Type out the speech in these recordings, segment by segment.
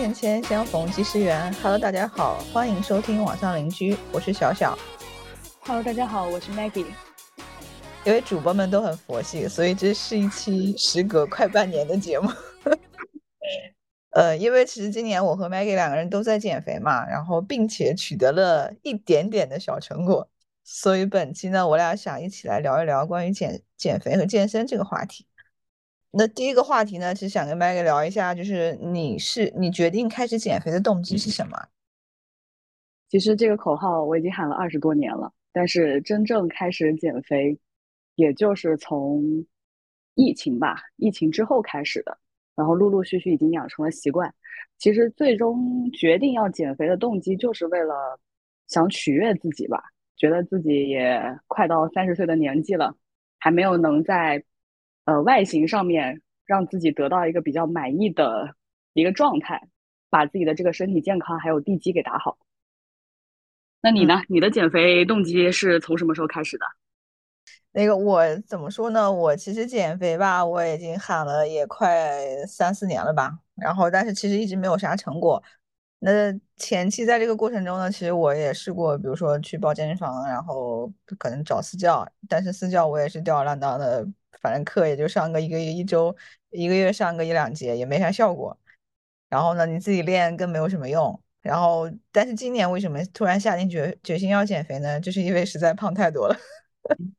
网络一线牵，相逢即是缘。Hello，大家好，欢迎收听网上邻居，我是小小。Hello，大家好，我是 Maggie。因为主播们都很佛系，所以这是一期时隔快半年的节目。呃，因为其实今年我和 Maggie 两个人都在减肥嘛，然后并且取得了一点点的小成果，所以本期呢，我俩想一起来聊一聊关于减减肥和健身这个话题。那第一个话题呢，其实想跟 Maggie 聊一下，就是你是你决定开始减肥的动机是什么？其实这个口号我已经喊了二十多年了，但是真正开始减肥，也就是从疫情吧，疫情之后开始的。然后陆陆续续已经养成了习惯。其实最终决定要减肥的动机，就是为了想取悦自己吧。觉得自己也快到三十岁的年纪了，还没有能在呃外形上面让自己得到一个比较满意的一个状态，把自己的这个身体健康还有地基给打好。那你呢？你的减肥动机是从什么时候开始的？那个我怎么说呢？我其实减肥吧，我已经喊了也快三四年了吧。然后，但是其实一直没有啥成果。那前期在这个过程中呢，其实我也试过，比如说去报健身房，然后可能找私教，但是私教我也是吊儿郎当的，反正课也就上个一个月一周，一个月上个一两节，也没啥效果。然后呢，你自己练更没有什么用。然后，但是今年为什么突然下定决决心要减肥呢？就是因为实在胖太多了。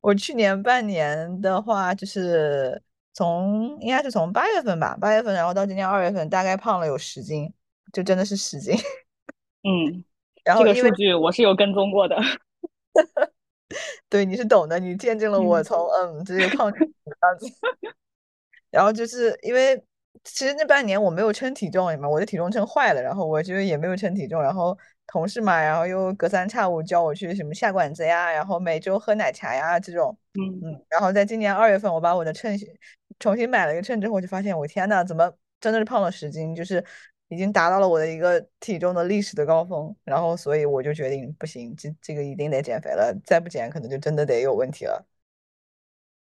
我去年半年的话，就是从应该是从八月份吧，八月份，然后到今年二月份，大概胖了有十斤，就真的是十斤。嗯，然后这个数据我是有跟踪过的。对，你是懂的，你见证了我从嗯这个胖成这样子。然后就是因为其实那半年我没有称体重嘛，我的体重秤坏了，然后我就也没有称体重，然后。同事嘛，然后又隔三差五叫我去什么下馆子呀，然后每周喝奶茶呀这种，嗯嗯，然后在今年二月份，我把我的秤重新买了一个秤之后，我就发现我天呐，怎么真的是胖了十斤，就是已经达到了我的一个体重的历史的高峰，然后所以我就决定不行，这这个一定得减肥了，再不减可能就真的得有问题了。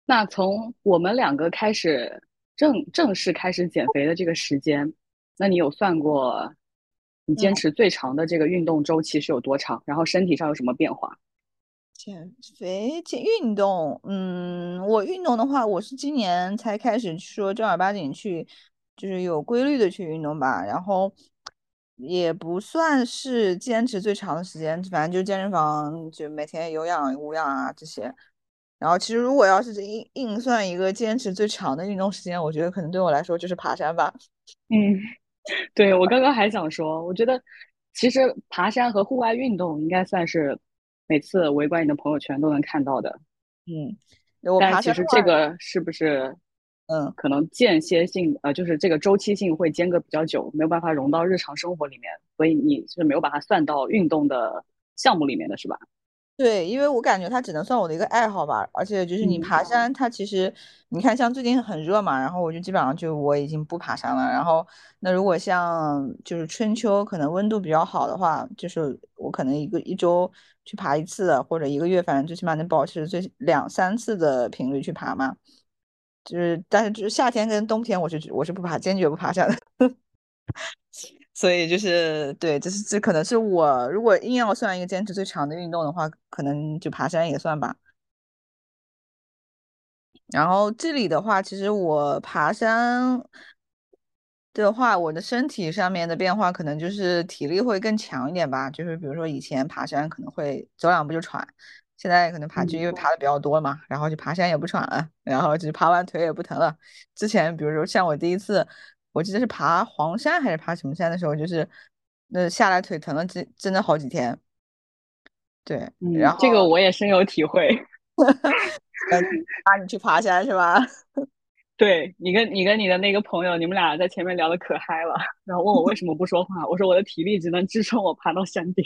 那从我们两个开始正正式开始减肥的这个时间，那你有算过？你坚持最长的这个运动周期是有多长？然后身体上有什么变化？减肥、减运动，嗯，我运动的话，我是今年才开始说正儿八经去，就是有规律的去运动吧。然后也不算是坚持最长的时间，反正就健身房，就每天有氧、无氧啊这些。然后其实如果要是硬硬算一个坚持最长的运动时间，我觉得可能对我来说就是爬山吧。嗯。对我刚刚还想说，我觉得其实爬山和户外运动应该算是每次围观你的朋友圈都能看到的。嗯，但其实这个是不是嗯，可能间歇性呃，就是这个周期性会间隔比较久，没有办法融到日常生活里面，所以你是没有把它算到运动的项目里面的是吧？对，因为我感觉它只能算我的一个爱好吧，而且就是你爬山，它其实你看像最近很热嘛，然后我就基本上就我已经不爬山了。然后那如果像就是春秋可能温度比较好的话，就是我可能一个一周去爬一次，或者一个月反正最起码能保持最两三次的频率去爬嘛。就是但是就是夏天跟冬天我是我是不爬，坚决不爬山的。所以就是对，这是这可能是我如果硬要算一个坚持最长的运动的话，可能就爬山也算吧。然后这里的话，其实我爬山的话，我的身体上面的变化可能就是体力会更强一点吧。就是比如说以前爬山可能会走两步就喘，现在可能爬就因为爬的比较多嘛，然后就爬山也不喘了，然后就是爬完腿也不疼了。之前比如说像我第一次。我记得是爬黄山还是爬什么山的时候，就是那下来腿疼了，真真的好几天。对，然后这个我也深有体会。拉你去爬山是吧？对你跟你跟你的那个朋友，你们俩在前面聊的可嗨了，然后问我为什么不说话，我说我的体力只能支撑我爬到山顶。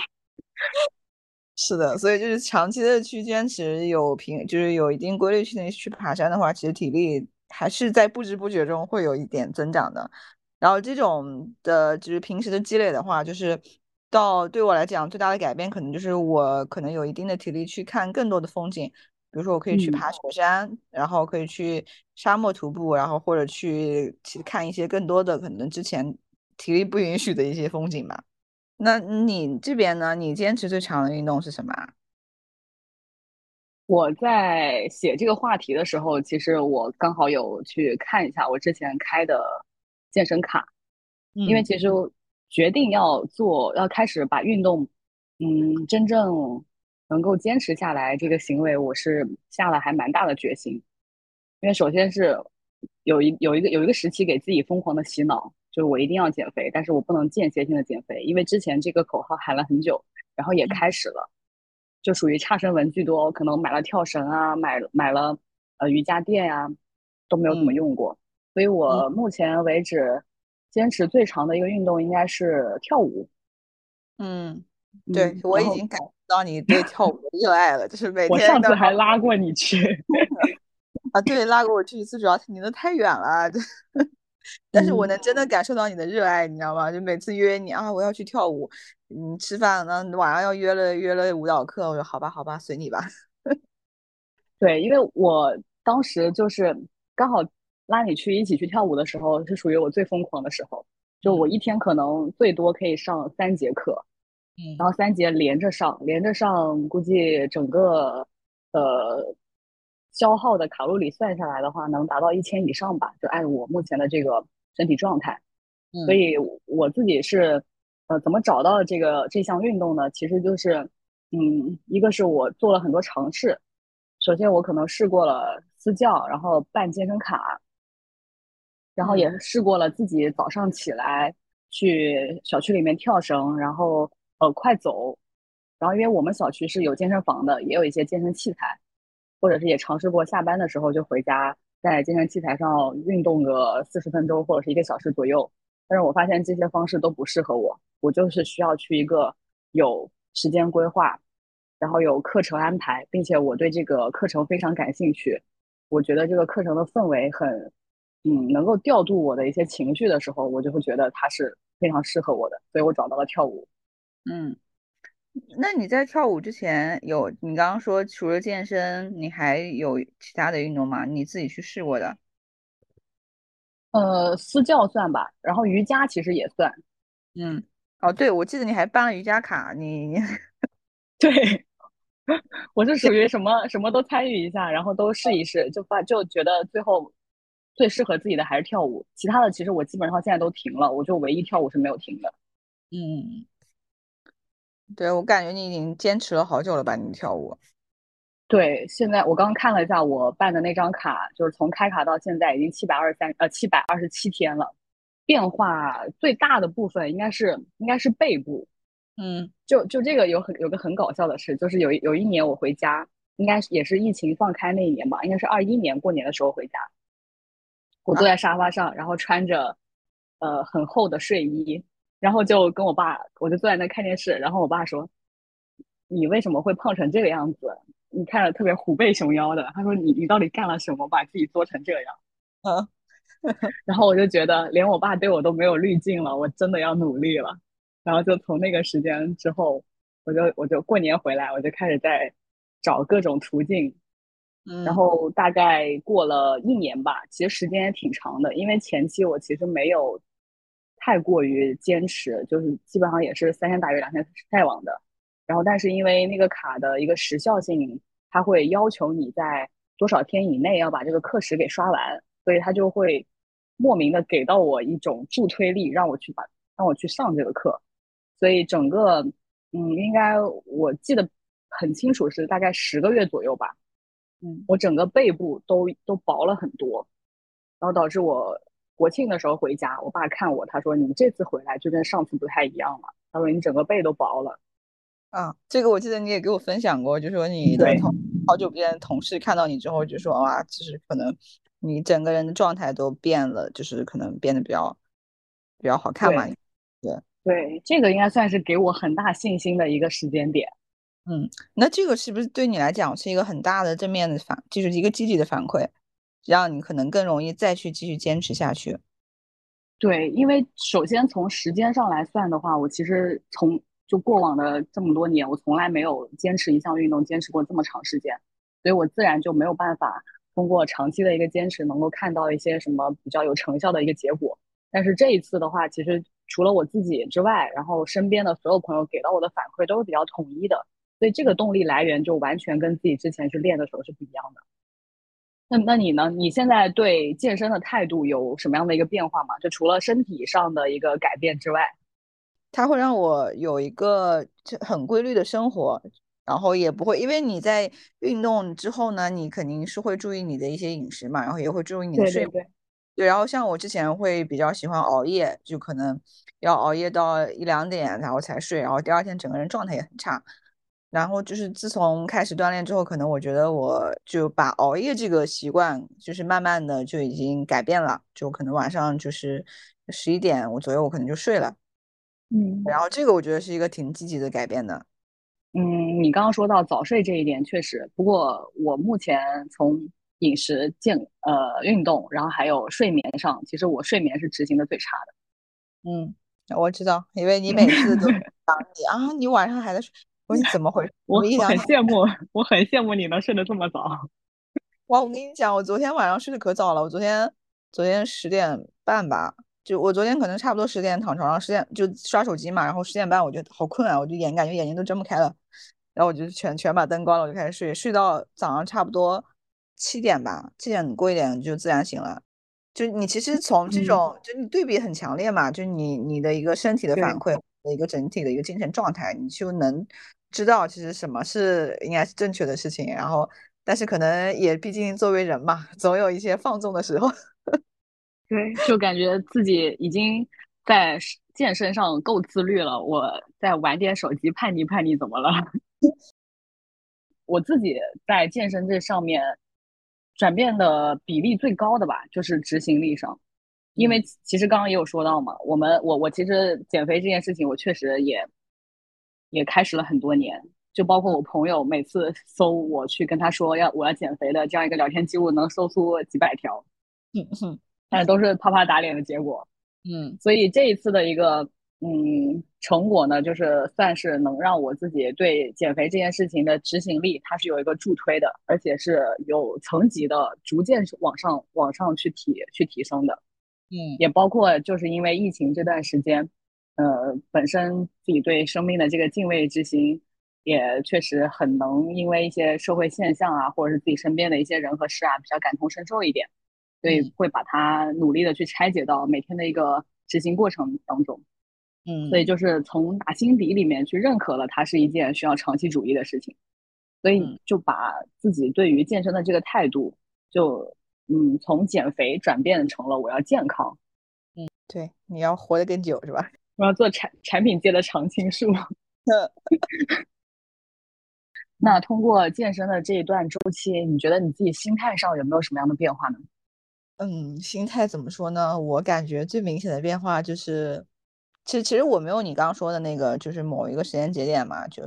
是的，所以就是长期的去坚持有平，就是有一定规律性的去爬山的话，其实体力。还是在不知不觉中会有一点增长的，然后这种的就是平时的积累的话，就是到对我来讲最大的改变，可能就是我可能有一定的体力去看更多的风景，比如说我可以去爬雪山，然后可以去沙漠徒步，然后或者去去看一些更多的可能之前体力不允许的一些风景吧。那你这边呢？你坚持最长的运动是什么啊？我在写这个话题的时候，其实我刚好有去看一下我之前开的健身卡，因为嗯其实决定要做，要开始把运动，嗯，真正能够坚持下来这个行为，我是下了还蛮大的决心。因为首先是有一有一个有一个时期给自己疯狂的洗脑，就是我一定要减肥，但是我不能间歇性的减肥，因为之前这个口号喊了很久，然后也嗯开始了。就属于差生文具多，可能买了跳绳啊，买买了呃瑜伽垫呀、都没有怎么嗯用过。所以嗯我目前为止坚持最长的一个运动应该是跳舞。嗯，对，嗯，我已经感受到你对跳舞的热爱了，就是每我天我上次还拉过你去。啊，对，拉过我去一次，主要离得太远了，但是我嗯，能真的感受到你的热爱，你知道吗？就每次约你啊，我要去跳舞，嗯，吃饭呢，晚上要约了约了舞蹈课，我说好吧，好吧，随你吧。对，因为我当时就是刚好拉你去一起去跳舞的时候，是属于我最疯狂的时候。就我嗯一天可能最多可以上三节课，嗯然嗯后三节连着上，连着上，估计整个呃消耗的卡路里算下来的话，能达到一千以上吧，就按我目前的这个身体状态。所嗯以我自己是呃怎么找到这个这项运动呢？其实就是嗯，一个是我做了很多尝试，首先我可能试过了私教，然后办健身卡，然后也嗯试过了自己早上起来去小区里面跳绳，然后呃快走，然后因为我们小区是有健身房的，也有一些健身器材，或者是也尝试过下班的时候就回家在健身器材上运动个四十分钟或者是一个小时左右。但是我发现这些方式都不适合我，我就是需要去一个有时间规划，然后有课程安排，并且我对这个课程非常感兴趣。我觉得这个课程的氛围很，嗯，能够调度我的一些情绪的时候，我就会觉得它是非常适合我的，所以我找到了跳舞。嗯，那你在跳舞之前有，你刚刚说除了健身，你还有其他的运动吗？你自己去试过的？呃，私教算吧，然后瑜伽其实也算。嗯，哦，对，我记得你还办了瑜伽卡，你 对，我是属于什么什么都参与一下，然后都试一试，就发就觉得最后最适合自己的还是跳舞，其他的其实我基本上现在都停了，我就唯一跳舞是没有停的。嗯，对，我感觉你已经坚持了好久了吧？你跳舞。对，现在我刚看了一下我办的那张卡，就是从开卡到现在已经七百二十三呃七百二十七天了，变化最大的部分应该是应该是背部，嗯就就这个有很有个很搞笑的事，就是有一有一年我回家，应该是也是疫情放开那一年吧，应该是二一年过年的时候回家，我坐啊，在沙发上，然后穿着呃很厚的睡衣，然后就跟我爸，我就坐在那看电视，然后我爸说：“你为什么会胖成这个样子？你看着特别虎背熊腰的。”他说：“你你到底干了什么，把自己做成这样？”嗯 然后我就觉得连我爸对我都没有滤镜了，我真的要努力了。然后就从那个时间之后，我就我就过年回来，我就开始在找各种途径。然嗯后大概过了一年吧，其实时间也挺长的，因为前期我其实没有太过于坚持，就是基本上也是三天打鱼两天晒网的。然后但是因为那个卡的一个时效性，它会要求你在多少天以内要把这个课时给刷完，所以他就会莫名的给到我一种助推力，让我去把让我去上这个课。所以整个嗯，应该我记得很清楚是大概十个月左右吧。嗯我整个背部都都薄了很多，然后导致我国庆的时候回家，我爸看我，他说你这次回来就跟上次不太一样了，他说你整个背都薄了。啊，这个我记得你也给我分享过，就说你的对同好久不见的同事看到你之后就说哇，就是可能你整个人的状态都变了，就是可能变得比较比较好看嘛。对对，对，这个应该算是给我很大信心的一个时间点。嗯，那这个是不是对你来讲是一个很大的正面的反，就是一个积极的反馈，让你可能更容易再去继续坚持下去？对，因为首先从时间上来算的话，我其实从就过往的这么多年，我从来没有坚持一项运动坚持过这么长时间，所以我自然就没有办法通过长期的一个坚持，能够看到一些什么比较有成效的一个结果。但是这一次的话，其实除了我自己之外，然后身边的所有朋友给到我的反馈都是比较统一的，所以这个动力来源就完全跟自己之前去练的时候是不一样的。那那你呢？你现在对健身的态度有什么样的一个变化吗？就除了身体上的一个改变之外，它会让我有一个很规律的生活，然后也不会因为你在运动之后呢，你肯定是会注意你的一些饮食嘛，然后也会注意你的睡眠。对，然后像我之前会比较喜欢熬夜，就可能要熬夜到一两点，然后才睡，然后第二天整个人状态也很差。然后就是自从开始锻炼之后，可能我觉得我就把熬夜这个习惯，就是慢慢的就已经改变了。就可能晚上就是十一点我左右，我可能就睡了。嗯，然后这个我觉得是一个挺积极的改变的。嗯，你刚刚说到早睡这一点确实，不过我目前从饮食、健呃运动，然后还有睡眠上，其实我睡眠是执行的最差的。嗯，我知道，因为你每次都想 你啊，你晚上还在睡。我说你怎么回事？我很羡慕，我很羡慕你能睡得这么早。哇，我跟你讲，我昨天晚上睡得可早了。我昨天昨天十点半吧，就我昨天可能差不多十点躺床上，十点就刷手机嘛，然后十点半我就好困啊，我就眼感觉眼睛都睁不开了，然后我就全全把灯关了，我就开始睡，睡到早上差不多七点吧，七点过一点就自然醒了。就你其实从这种，就你对比很强烈嘛，就你你的一个身体的反馈的一个整体的一个精神状态，你就能。知道其实什么是应该是正确的事情，然后但是可能也毕竟作为人嘛，总有一些放纵的时候。对，就感觉自己已经在健身上够自律了，我再玩点手机叛逆叛逆怎么了？我自己在健身这上面转变的比例最高的吧，就是执行力上，因为其实刚刚也有说到嘛，我们我我其实减肥这件事情，我确实也。也开始了很多年，就包括我朋友每次搜我去跟他说要我要减肥的这样一个聊天记录，能搜出几百条，嗯哼，但是都是啪啪打脸的结果，嗯，所以这一次的一个嗯成果呢，就是算是能让我自己对减肥这件事情的执行力，它是有一个助推的，而且是有层级的，逐渐往上往上去提去提升的，嗯，也包括就是因为疫情这段时间。呃，本身自己对生命的这个敬畏之心，也确实很能因为一些社会现象啊，或者是自己身边的一些人和事啊，比较感同身受一点，所以会把它努力的去拆解到每天的一个执行过程当中。嗯，所以就是从打心底里面去认可了它是一件需要长期主义的事情，所以就把自己对于健身的这个态度，就嗯从减肥转变成了我要健康。嗯，对，你要活得更久是吧？我要做产产品界的常青树。那通过健身的这一段周期，你觉得你自己心态上有没有什么样的变化呢？嗯，心态怎么说呢？我感觉最明显的变化就是，其实其实我没有你刚刚说的那个，就是某一个时间节点嘛，就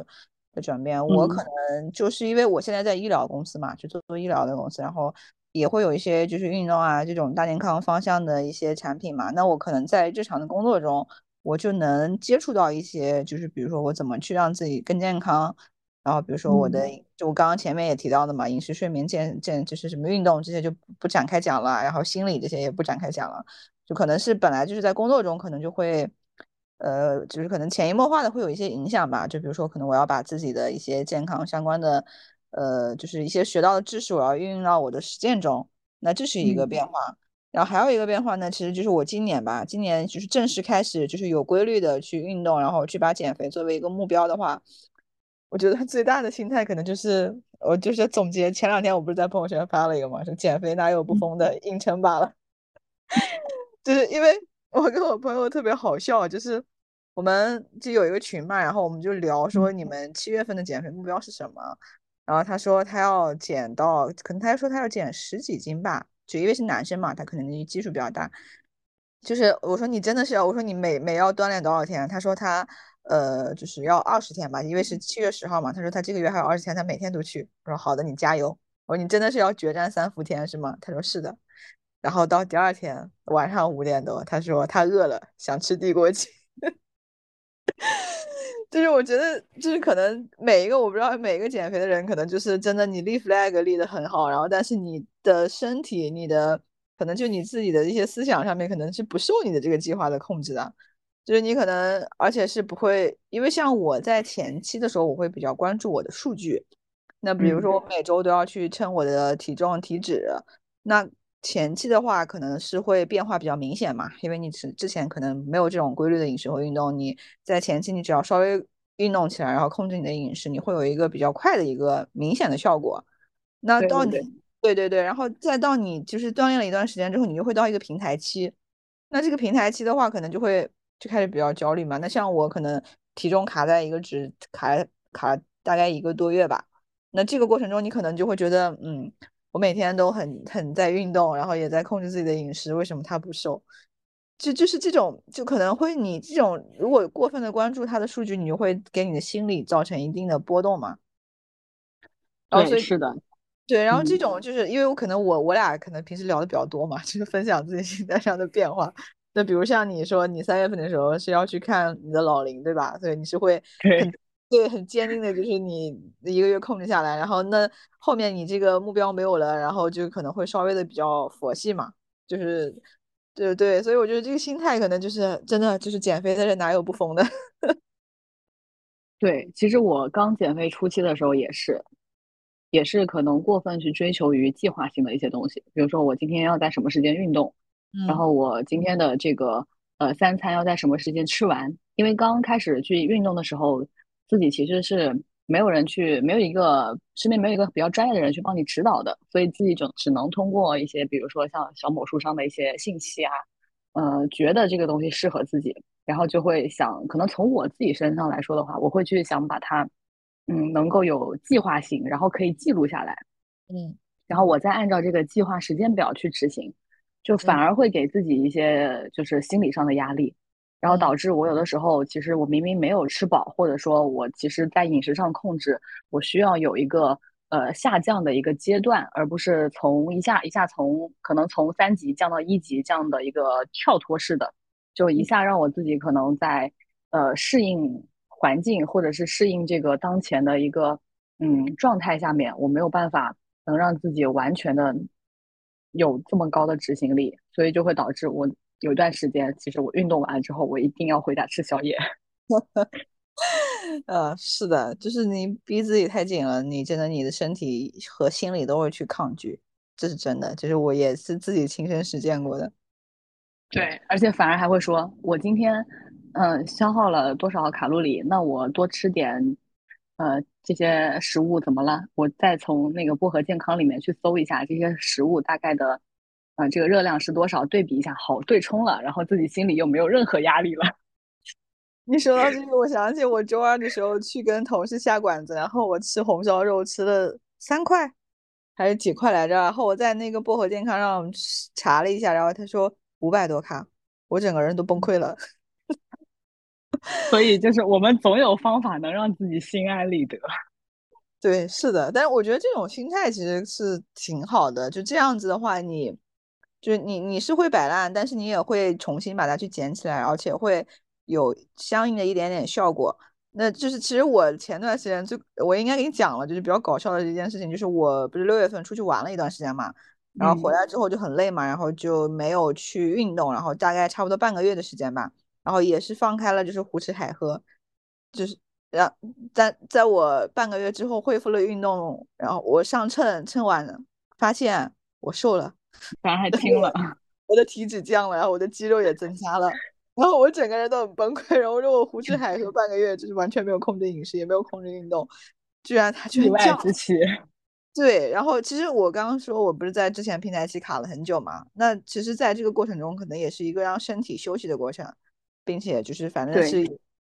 的转变。我可能就是因为我现在在医疗公司嘛，就做做医疗的公司，然后也会有一些就是运动啊这种大健康方向的一些产品嘛。那我可能在日常的工作中。我就能接触到一些，就是比如说我怎么去让自己更健康，然后比如说我的，就我刚刚前面也提到的嘛，饮食、睡眠、健健，就是什么运动这些就不展开讲了，然后心理这些也不展开讲了，就可能是本来就是在工作中可能就会，呃，就是可能潜移默化的会有一些影响吧，就比如说可能我要把自己的一些健康相关的，呃，就是一些学到的知识，我要运用到我的实践中，那这是一个变化。然后还有一个变化呢，其实就是我今年吧，今年就是正式开始，就是有规律的去运动，然后去把减肥作为一个目标的话，我觉得最大的心态可能就是，我就是总结前两天我不是在朋友圈发了一个嘛，说减肥哪有不疯的，硬撑罢了。就是因为我跟我朋友特别好笑，就是我们就有一个群嘛，然后我们就聊说你们七月份的减肥目标是什么，然后他说他要减到，可能他说他要减十几斤吧。因为是男生嘛，他可能基数比较大。就是我说你真的是要，我说你每每要锻炼多少天？他说他呃就是要二十天吧，因为是七月十号嘛。他说他这个月还有二十天，他每天都去。我说好的，你加油。我说你真的是要决战三伏天是吗？他说是的。然后到第二天晚上五点多，他说他饿了，想吃地锅鸡。就是我觉得，就是可能每一个我不知道每一个减肥的人，可能就是真的你立 flag 立得很好，然后但是你的身体、你的可能就你自己的一些思想上面，可能是不受你的这个计划的控制的。就是你可能，而且是不会，因为像我在前期的时候，我会比较关注我的数据。那比如说，我每周都要去称我的体重、体脂。那前期的话，可能是会变化比较明显嘛，因为你之之前可能没有这种规律的饮食和运动。你在前期，你只要稍微运动起来，然后控制你的饮食，你会有一个比较快的一个明显的效果。那到你，对对对，然后再到你就是锻炼了一段时间之后，你就会到一个平台期。那这个平台期的话，可能就会。就开始比较焦虑嘛。那像我可能体重卡在一个值，卡卡大概一个多月吧。那这个过程中，你可能就会觉得，嗯，我每天都很很在运动，然后也在控制自己的饮食，为什么他不瘦？就就是这种，就可能会你这种如果过分的关注他的数据，你就会给你的心理造成一定的波动嘛。对，是的，对。然后这种就是因为我可能我我俩可能平时聊的比较多嘛，就是分享自己心态上的变化。那比如像你说，你三月份的时候是要去看你的老林，对吧？所以你是会很对很坚定的，就是你一个月控制下来，然后那后面你这个目标没有了，然后就可能会稍微的比较佛系嘛，就是对对，所以我觉得这个心态可能就是真的就是减肥的人哪有不疯的？对，其实我刚减肥初期的时候也是，也是可能过分去追求于计划性的一些东西，比如说我今天要在什么时间运动。然后我今天的这个呃三餐要在什么时间吃完？因为刚开始去运动的时候，自己其实是没有人去，没有一个身边没有一个比较专业的人去帮你指导的，所以自己就只能通过一些，比如说像小某书上的一些信息啊，呃，觉得这个东西适合自己，然后就会想，可能从我自己身上来说的话，我会去想把它，嗯，能够有计划性，然后可以记录下来，嗯，然后我再按照这个计划时间表去执行。就反而会给自己一些就是心理上的压力，然后导致我有的时候其实我明明没有吃饱，或者说我其实在饮食上控制，我需要有一个呃下降的一个阶段，而不是从一下一下从可能从三级降到一级这样的一个跳脱式的，就一下让我自己可能在呃适应环境或者是适应这个当前的一个嗯状态下面，我没有办法能让自己完全的。有这么高的执行力，所以就会导致我有一段时间，其实我运动完了之后，我一定要回家吃宵夜。呃，是的，就是你逼自己太紧了，你真的你的身体和心理都会去抗拒，这是真的，就是我也是自己亲身实践过的。对，而且反而还会说，我今天嗯消耗了多少卡路里，那我多吃点。呃，这些食物怎么了？我再从那个薄荷健康里面去搜一下这些食物大概的，呃，这个热量是多少，对比一下，好对冲了，然后自己心里又没有任何压力了。你说到这个，我想起我周二的时候去跟同事下馆子，然后我吃红烧肉吃了三块还是几块来着？然后我在那个薄荷健康上查了一下，然后他说五百多卡，我整个人都崩溃了。所以就是我们总有方法能让自己心安理得。对，是的，但是我觉得这种心态其实是挺好的。就这样子的话，你就是你你是会摆烂，但是你也会重新把它去捡起来，而且会有相应的一点点效果。那就是其实我前段时间就我应该给你讲了，就是比较搞笑的一件事情，就是我不是六月份出去玩了一段时间嘛，然后回来之后就很累嘛，然后就没有去运动，然后大概差不多半个月的时间吧。然后也是放开了，就是胡吃海喝，就是让在在我半个月之后恢复了运动，然后我上秤称完，发现我瘦了，反而还轻了，我的体脂降了，然后我的肌肉也增加了，然后我整个人都很崩溃。然后说我胡吃海喝半个月，就是完全没有控制饮食，也没有控制运动，居然他居然降。之期。对，然后其实我刚刚说我不是在之前平台期卡了很久嘛，那其实在这个过程中，可能也是一个让身体休息的过程。并且就是反正是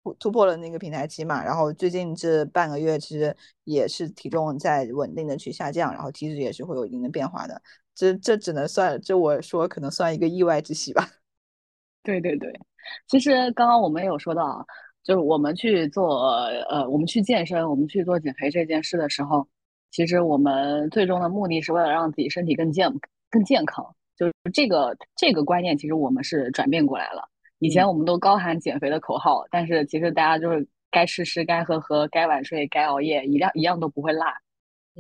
突突破了那个平台期嘛，然后最近这半个月其实也是体重在稳定的去下降，然后体脂也是会有一定的变化的。这这只能算，这我说可能算一个意外之喜吧。对对对，其实刚刚我们有说到，就是我们去做呃，我们去健身，我们去做减肥这件事的时候，其实我们最终的目的是为了让自己身体更健更健康，就是这个这个观念，其实我们是转变过来了。以前我们都高喊减肥的口号，但是其实大家就是该吃吃，该喝喝，该晚睡，该熬夜，一样一样都不会落。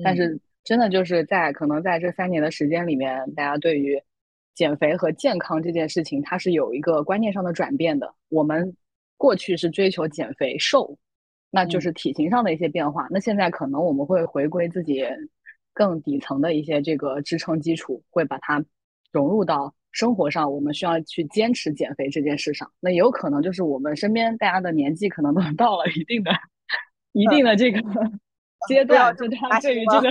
但嗯是真的就是在可能在这三年的时间里面，大家对于减肥和健康这件事情，它是有一个观念上的转变的。我们过去是追求减肥瘦，那就嗯是体型上的一些变化。那现在可能我们会回归自己更底层的一些这个支撑基础，会把它融入到生活上，我们需要去坚持减肥这件事上。那也有可能就是我们身边大家的年纪可能都到了一定的、一定的这个阶段，就他？对于这个，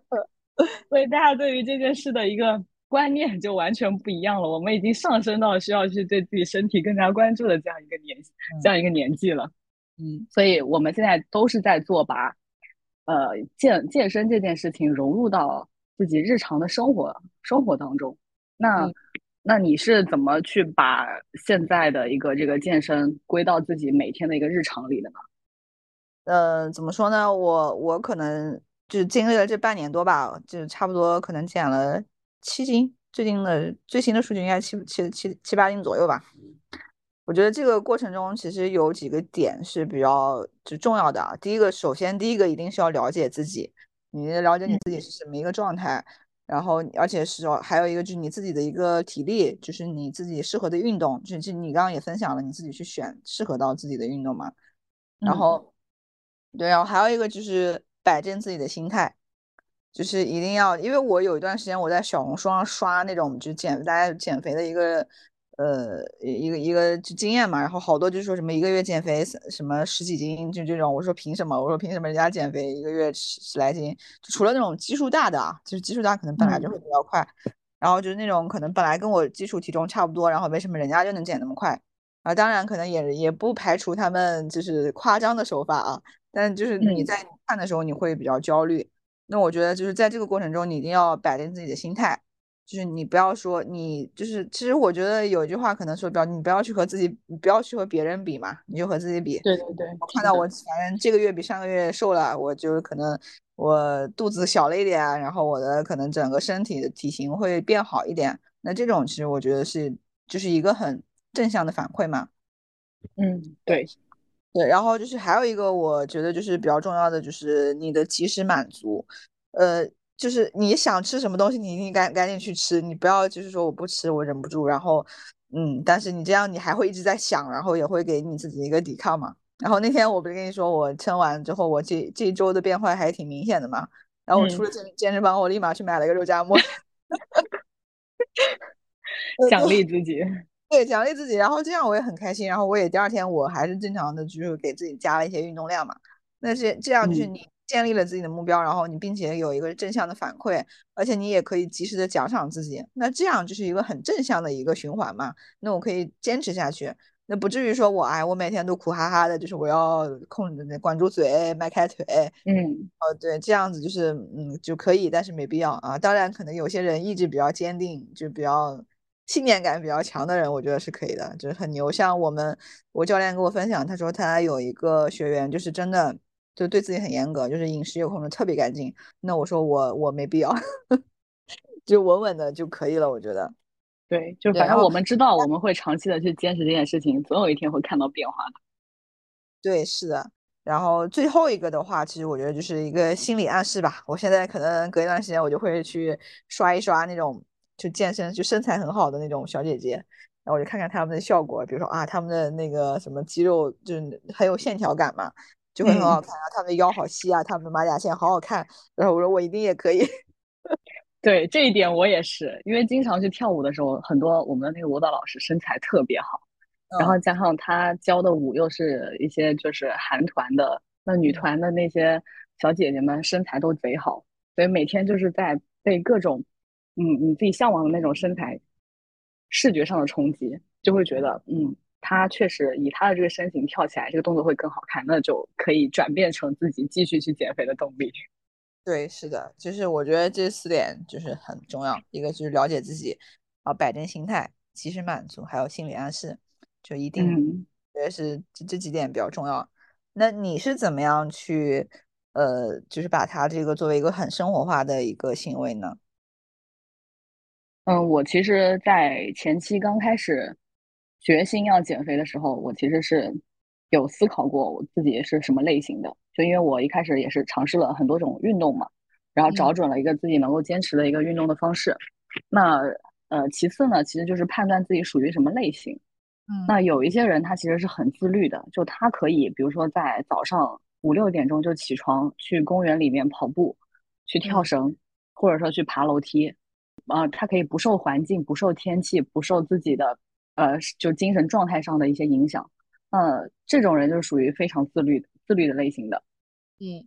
所以大家对于这件事的一个观念就完全不一样了。我们已经上升到需要去对自己身体更加关注的这样一个年这嗯样一个年纪了。嗯所以我们现在都是在做把呃健健身这件事情融入到自己日常的生活生活当中。那嗯。那你是怎么去把现在的一个这个健身归到自己每天的一个日常里的呢？呃，怎么说呢？我我可能就是经历了这半年多吧，就差不多可能减了七斤，最近的最新的数据应该七七七七八斤左右吧。我觉得这个过程中其实有几个点是比较就重要的啊。第一个，首先第一个一定是要了解自己，你了解你自己是什么一个状态，然后而且是还有一个就是你自己的一个体力，就是你自己适合的运动，就是你刚刚也分享了你自己去选适合到自己的运动嘛，然嗯后。对，然后还有一个就是摆正自己的心态，就是一定要，因为我有一段时间我在小红书上刷那种就减大家减肥的一个呃一个一个就经验嘛，然后好多就说什么一个月减肥什么十几斤就这种，我说凭什么？我说凭什么人家减肥一个月十十来斤？就除了那种基数大的啊，就是基数大可能本来就会嗯比较快，然后就是那种可能本来跟我基础体重差不多，然后为什么人家就能减那么快？啊，当然可能也也不排除他们就是夸张的手法啊。但就是你嗯在看的时候，你会比较焦虑。那我觉得就是在这个过程中，你一定要摆正自己的心态，就是你不要说你就是，其实我觉得有一句话可能说比较，你不要去和自己，你不要去和别人比嘛，你就和自己比。对对对，我看到我，反正这个月比上个月瘦了，我就可能我肚子小了一点，然后我的可能整个身体的体型会变好一点。那这种其实我觉得是就是一个很正向的反馈嘛。嗯对，对，然后就是还有一个，我觉得就是比较重要的，就是你的及时满足，呃，就是你想吃什么东西，你一定赶赶紧去吃，你不要就是说我不吃，我忍不住，然后，嗯，但是你这样你还会一直在想，然后也会给你自己一个抵抗嘛。然后那天我不是跟你说，我称完之后，我这这一周的变化还挺明显的嘛。然后我出嗯，了健健身房，我立马去买了一个肉夹馍。呃，奖。励自己，对，奖励自己，然后这样我也很开心，然后我也第二天我还是正常的，就是给自己加了一些运动量嘛。那是这样，就是嗯你建立了自己的目标，然后你并且有一个正向的反馈，而且你也可以及时的奖赏自己，那这样就是一个很正向的一个循环嘛。那我可以坚持下去，那不至于说我哎，我每天都苦哈哈的，就是我要控制管住嘴，迈开腿，嗯哦，对，这样子就是嗯就可以，但是没必要啊。当然，可能有些人意志比较坚定，就比较信念感比较强的人，我觉得是可以的，就是很牛。像我们，我教练跟我分享，他说他有一个学员，就是真的就对自己很严格，就是饮食有控制特别干净。那我说我我没必要，就稳稳的就可以了，我觉得。对，就反正我们知道我们会长期的去坚持这件事情，总有一天会看到变化的。对，是的。然后最后一个的话，其实我觉得就是一个心理暗示吧。我现在可能隔一段时间，我就会去刷一刷那种就健身就身材很好的那种小姐姐，然后我就看看她们的效果，比如说啊，她们的那个什么肌肉就是很有线条感嘛，就会很好嗯，看啊，她们的腰好细啊，她们的马甲线好好看。然后我说我一定也可以。对，这一点我也是，因为经常去跳舞的时候，很多我们的那个舞蹈老师身材特别好，然后嗯加上他教的舞又是一些就是韩团的，那女嗯团的那些小姐姐们身材都贼好，所以每天就是在被各种嗯你自己向往的那种身材视觉上的冲击，就会觉得嗯，他确实以他的这个身形跳起来，这个动作会更好看，那就可以转变成自己继续去减肥的动力。对，是的，就是我觉得这四点就是很重要，一个就是了解自己，啊，摆正心态，及时满足，还有心理暗示，就一定嗯。觉得是这这几点比较重要。那你是怎么样去，呃，就是把它这个作为一个很生活化的一个行为呢？嗯，我其实，在前期刚开始决心要减肥的时候，我其实是有思考过我自己是什么类型的，就因为我一开始也是尝试了很多种运动嘛，然后找准了一个自己能够坚持的一个运动的方式。那呃，其次呢，其实就是判断自己属于什么类型。嗯，那有一些人他其实是很自律的，就他可以，比如说在早上五六点钟就起床去公园里面跑步，去跳绳，或者说去爬楼梯，啊，他可以不受环境、不受天气、不受自己的呃就精神状态上的一些影响。呃，这种人就是属于非常自律、自律的类型的。嗯，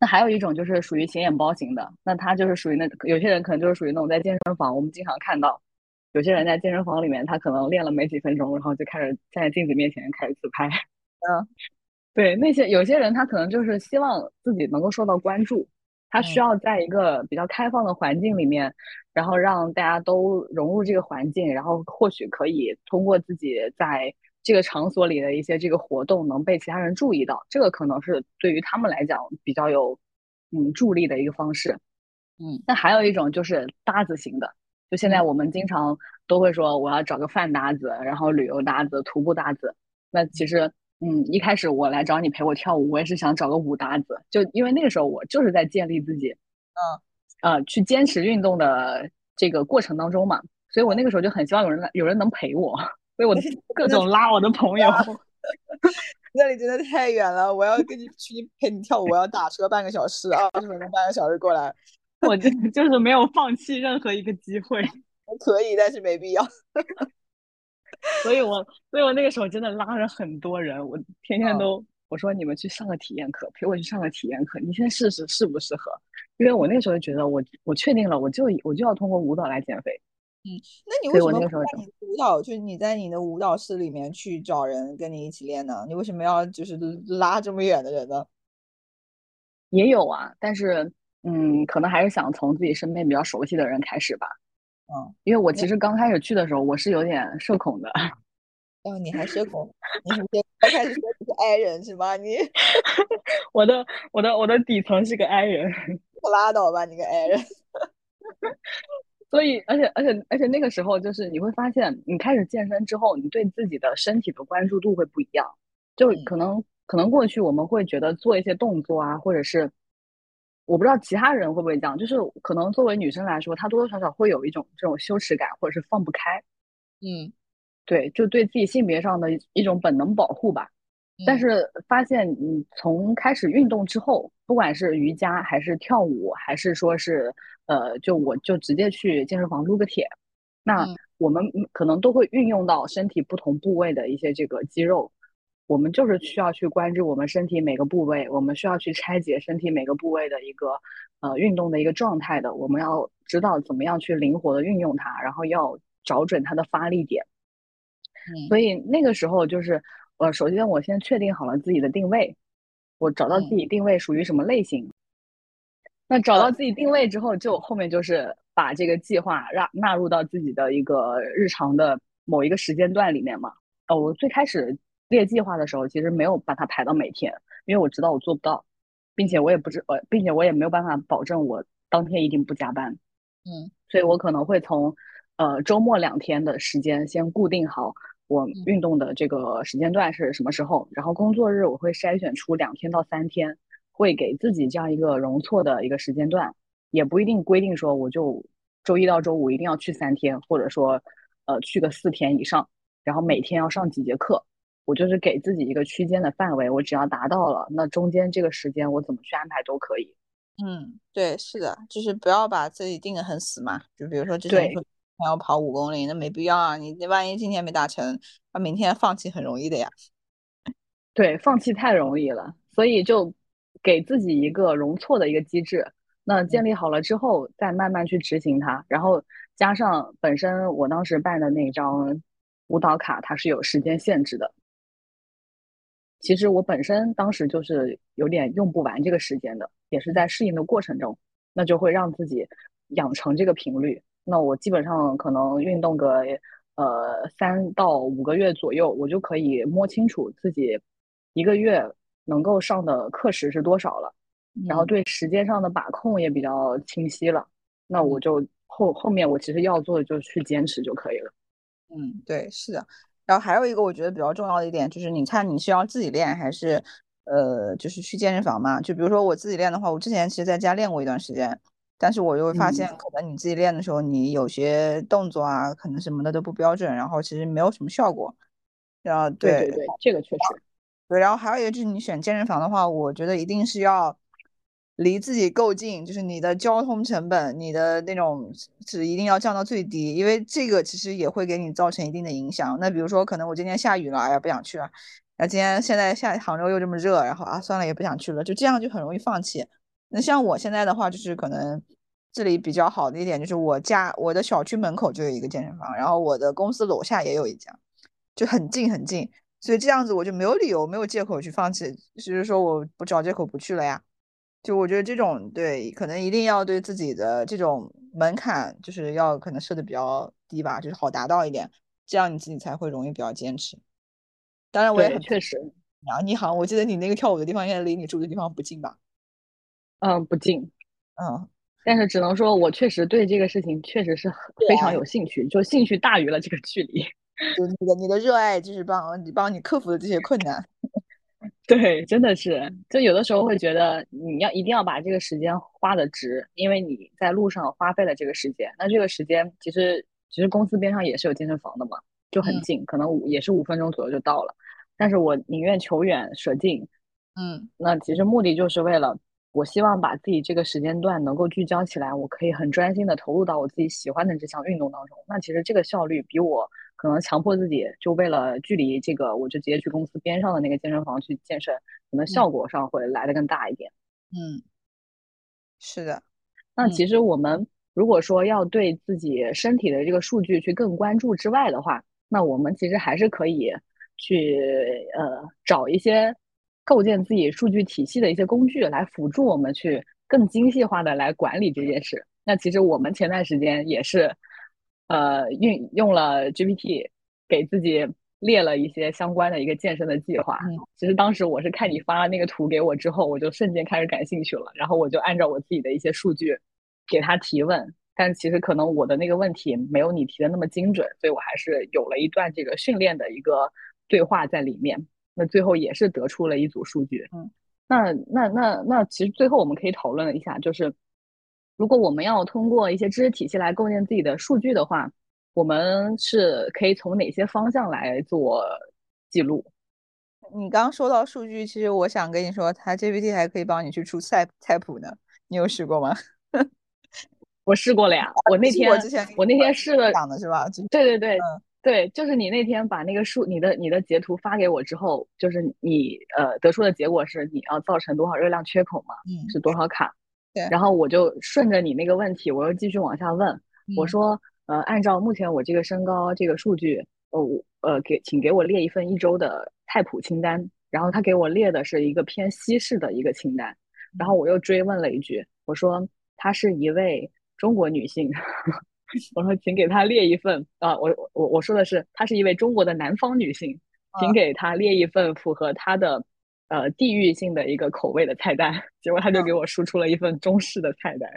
那还有一种就是属于显眼包型的，那他就是属于那有些人可能就是属于那种在健身房，我们经常看到有些人在健身房里面，他可能练了没几分钟，然后就开始站在镜子面前开始自拍。嗯，对，那些有些人他可能就是希望自己能够受到关注，他需要在一个比较开放的环境里面，然后让大家都融入这个环境，然后或许可以通过自己在。这个场所里的一些这个活动能被其他人注意到，这个可能是对于他们来讲比较有嗯助力的一个方式。嗯，那还有一种就是搭子型的，就现在我们经常都会说我要找个饭搭子，然后旅游搭子、徒步搭子。那其实嗯，一开始我来找你陪我跳舞，我也是想找个舞搭子，就因为那个时候我就是在建立自己，嗯呃，去坚持运动的这个过程当中嘛，所以我那个时候就很希望有人来，有人能陪我。所以我 各种拉我的朋友，那里真的太远了，我要跟你去陪你跳舞，我要打车半个小时，二十分钟半个小时过来。我就 就是没有放弃任何一个机会。可以，但是没必要。所以我所以我那个时候真的拉着很多人，我天天都我说你们去上个体验课，陪我去上个体验课，你先试试适不适合。因为我那个时候觉得我我确定了，我就我就要通过舞蹈来减肥。嗯，那你为什么在你的舞蹈，就是你在你的舞蹈室里面去找人跟你一起练呢？你为什么要就是拉这么远的人呢？也有啊，但是嗯，可能还是想从自己身边比较熟悉的人开始吧。嗯，因为我其实刚开始去的时候，我是有点社恐的。哦，你还社恐？你刚开始说你是 I 人是吧？你 我的我的我的底层是个 I 人。拉倒吧，你个 I 人。所以，而且，而且，而且，那个时候就是你会发现，你开始健身之后，你对自己的身体的关注度会不一样。就可能，可能过去我们会觉得做一些动作啊，或者是我不知道其他人会不会这样，就是可能作为女生来说，她多多少少会有一种这种羞耻感，或者是放不开。嗯，对，就对自己性别上的一种本能保护吧。但是发现，你从开始运动之后，不管是瑜伽还是跳舞，还是说是呃，就我就直接去健身房撸个铁，那我们可能都会运用到身体不同部位的一些这个肌肉。我们就是需要去关注我们身体每个部位，我们需要去拆解身体每个部位的一个呃运动的一个状态的。我们要知道怎么样去灵活的运用它，然后要找准它的发力点。所以那个时候就是。呃，首先我先确定好了自己的定位，我找到自己定位属于什么类型。那找到自己定位之后，就后面就是把这个计划让纳入到自己的一个日常的某一个时间段里面嘛。哦，我最开始列计划的时候，其实没有把它排到每天，因为我知道我做不到，并且我也不知呃，并且我也没有办法保证我当天一定不加班。嗯，所以我可能会从呃周末两天的时间先固定好。我运动的这个时间段是什么时候？然后工作日我会筛选出两天到三天，会给自己这样一个容错的一个时间段，也不一定规定说我就周一到周五一定要去三天，或者说呃去个四天以上，然后每天要上几节课，我就是给自己一个区间的范围，我只要达到了，那中间这个时间我怎么去安排都可以。嗯，对，是的，就是不要把自己定得很死嘛，就比如说之前说。要跑五公里，那没必要啊！你你万一今天没达成，那明天放弃很容易的呀。对，放弃太容易了，所以就给自己一个容错的一个机制。那建立好了之后，再慢慢去执行它。然后加上本身我当时办的那张舞蹈卡，它是有时间限制的。其实我本身当时就是有点用不完这个时间的，也是在适应的过程中，那就会让自己养成这个频率。那我基本上可能运动个呃三到五个月左右，我就可以摸清楚自己一个月能够上的课时是多少了，然后对时间上的把控也比较清晰了。那我就后后面我其实要做的就去坚持就可以了。嗯，对，是的。然后还有一个我觉得比较重要的一点就是，你看你是要自己练还是呃就是去健身房嘛？就比如说我自己练的话，我之前其实在家练过一段时间，但是我就会发现，可能你自己练的时候，你有些动作啊，可能什么的都不标准，然后其实没有什么效果。然后对对对，这个确实。对，然后还有一个就是你选健身房的话，我觉得一定是要离自己够近，就是你的交通成本，你的那种是一定要降到最低，因为这个其实也会给你造成一定的影响。那比如说，可能我今天下雨了，哎呀不想去了。那今天现在下杭州又这么热，然后啊算了也不想去了，就这样就很容易放弃。那像我现在的话，就是可能这里比较好的一点就是我家我的小区门口就有一个健身房，然后我的公司楼下也有一家，就很近很近。所以这样子我就没有理由、没有借口去放弃，就是说我不找借口不去了呀。就我觉得这种对，可能一定要对自己的这种门槛，就是要可能设的比较低吧，就是好达到一点，这样你自己才会容易比较坚持。当然我也很确实。啊，你好，我记得你那个跳舞的地方应该离你住的地方不近吧？嗯，不近。嗯，但是只能说我确实对这个事情确实是非常有兴趣，就兴趣大于了这个距离。就你的你的热爱，就是帮你帮你克服的这些困难。对，真的是，就有的时候会觉得你要一定要把这个时间花的值，因为你在路上花费了这个时间。那这个时间其实其实公司边上也是有健身房的嘛，就很近，可能五也是五分钟左右就到了。但是我宁愿求远舍近。嗯，那其实目的就是为了。我希望把自己这个时间段能够聚焦起来，我可以很专心的投入到我自己喜欢的这项运动当中。那其实这个效率比我可能强迫自己就为了距离这个，我就直接去公司边上的那个健身房去健身，可能效果上会来的更大一点。嗯，是的。那其实我们如果说要对自己身体的这个数据去更关注之外的话，那我们其实还是可以去呃找一些。构建自己数据体系的一些工具来辅助我们去更精细化的来管理这件事。那其实我们前段时间也是，呃，运用了 GPT 给自己列了一些相关的一个健身的计划。其实当时我是看你发了那个图给我之后，我就瞬间开始感兴趣了，然后我就按照我自己的一些数据给他提问。但其实可能我的那个问题没有你提的那么精准，所以我还是有了一段这个训练的一个对话在里面。那最后也是得出了一组数据，嗯，那那那那其实最后我们可以讨论一下，就是如果我们要通过一些知识体系来构建自己的数据的话，我们是可以从哪些方向来做记录？你刚说到数据，其实我想跟你说，它 GPT 还可以帮你去出菜菜谱呢，你有试过吗？我试过了呀，我那天我那天试了，讲的是吧？对对对。对，就是你那天把那个数，你的你的截图发给我之后，就是你呃得出的结果是你要造成多少热量缺口嘛？嗯，是多少卡？对。然后我就顺着你那个问题，我又继续往下问，我说呃，按照目前我这个身高这个数据，呃我呃给请给我列一份一周的菜谱清单。然后他给我列的是一个偏西式的一个清单。然后我又追问了一句，我说她是一位中国女性。我说，请给她列一份啊！我我我说的是，她是一位中国的南方女性，请给她列一份符合她的呃地域性的一个口味的菜单。结果他就给我输出了一份中式的菜单。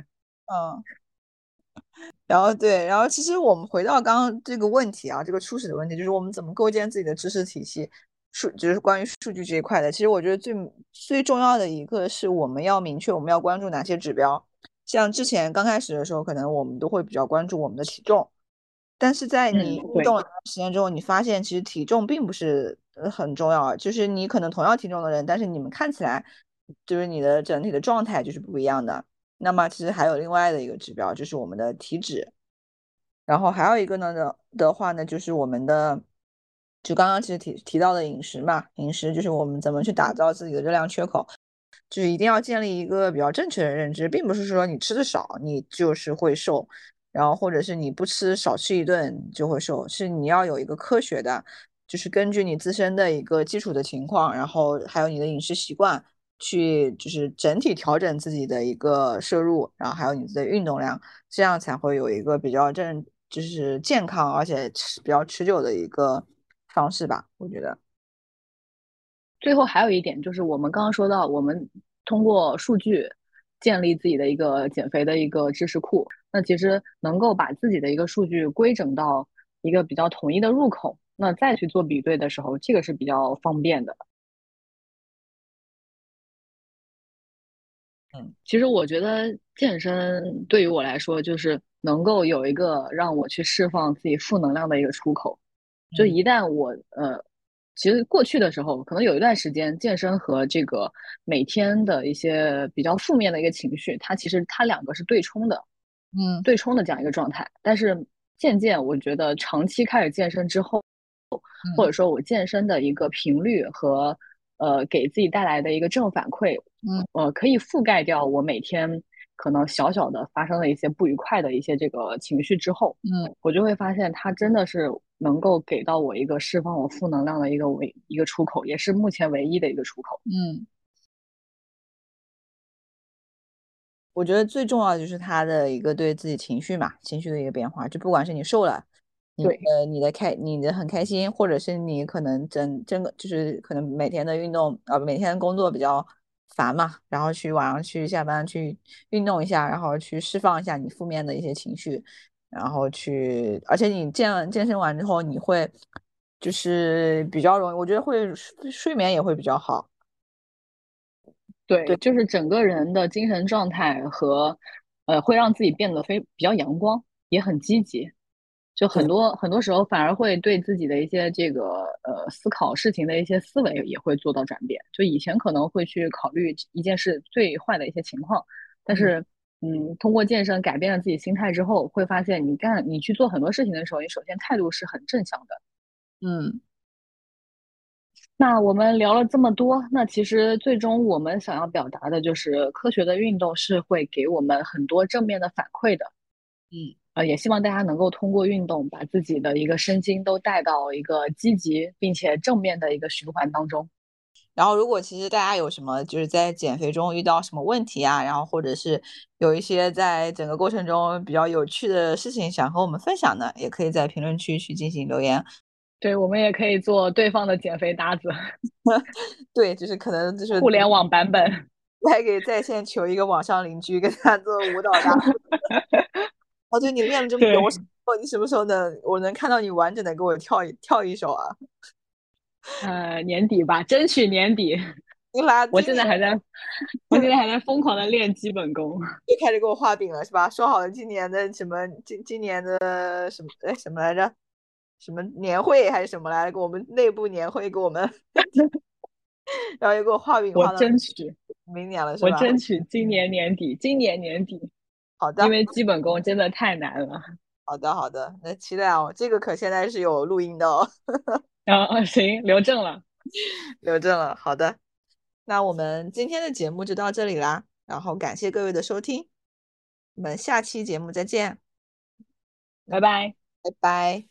嗯，然后对，然后其实我们回到刚刚这个问题啊，这个初始的问题，就是我们怎么构建自己的知识体系，数就是关于数据这一块的。其实我觉得最最重要的一个是我们要明确我们要关注哪些指标。像之前刚开始的时候，可能我们都会比较关注我们的体重，但是在你运动了时间之后，你发现其实体重并不是很重要，就是你可能同样体重的人，但是你们看起来就是你的整体的状态就是不一样的。那么其实还有另外的一个指标，就是我们的体脂，然后还有一个呢的的话呢，就是我们的就刚刚其实提提到的饮食嘛，饮食就是我们怎么去打造自己的热量缺口。就是一定要建立一个比较正确的认知，并不是说你吃的少你就是会瘦，然后或者是你不吃少吃一顿就会瘦，是你要有一个科学的，就是根据你自身的一个基础的情况，然后还有你的饮食习惯去就是整体调整自己的一个摄入，然后还有你的运动量，这样才会有一个比较正就是健康而且比较持久的一个方式吧，我觉得。最后还有一点就是，我们刚刚说到，我们通过数据建立自己的一个减肥的一个知识库。那其实能够把自己的一个数据规整到一个比较统一的入口，那再去做比对的时候，这个是比较方便的。嗯，其实我觉得健身对于我来说，就是能够有一个让我去释放自己负能量的一个出口。就一旦我呃，其实过去的时候，可能有一段时间，健身和这个每天的一些比较负面的一个情绪，它其实它两个是对冲的，嗯，对冲的这样一个状态。但是渐渐，我觉得长期开始健身之后，或者说我健身的一个频率和。呃，给自己带来的一个正反馈，嗯，呃，可以覆盖掉我每天可能小小的发生的一些不愉快的一些这个情绪之后，嗯，我就会发现它真的是能够给到我一个释放我负能量的一个唯一个出口，也是目前唯一的一个出口。嗯，我觉得最重要的就是他的一个对自己情绪嘛，情绪的一个变化，就不管是你瘦了。你的你的开你的很开心，或者是你可能整整个就是可能每天的运动啊，每天工作比较烦嘛，然后去晚上去下班去运动一下，然后去释放一下你负面的一些情绪，然后去，而且你健健身完之后，你会就是比较容易，我觉得会睡眠也会比较好。对，就是整个人的精神状态和呃，会让自己变得非比较阳光，也很积极。就很多很多时候反而会对自己的一些这个呃思考事情的一些思维也会做到转变。就以前可能会去考虑一件事最坏的一些情况，但是嗯，通过健身改变了自己心态之后，会发现你干你去做很多事情的时候，你首先态度是很正向的。嗯，那我们聊了这么多，那其实最终我们想要表达的就是科学的运动是会给我们很多正面的反馈的。嗯。呃，也希望大家能够通过运动，把自己的一个身心都带到一个积极并且正面的一个循环当中。然后，如果其实大家有什么就是在减肥中遇到什么问题啊，然后或者是有一些在整个过程中比较有趣的事情想和我们分享的，也可以在评论区去进行留言。对我们也可以做对方的减肥搭子。对，就是可能就是互联网版本，还可以在线求一个网上邻居，跟他做舞蹈搭子。哦，对你练了这么久，你什么时候能我能看到你完整的给我跳一跳一首啊？呃，年底吧，争取年底。你来，我现在还在，我现在还在疯狂的练基本功。又开始给我画饼了是吧？说好了今年的什么今今年的什么哎什么来着？什么年会还是什么来着？给我们内部年会给我们，然后又给我画饼。我争取明年了是吧？我争取今年年底，今年年底。好的，因为基本功真的太难了。好的，好的，那期待哦。这个可现在是有录音的哦。啊，行，留证了，留证了。好的，那我们今天的节目就到这里啦。然后感谢各位的收听，我们下期节目再见，拜拜，拜拜。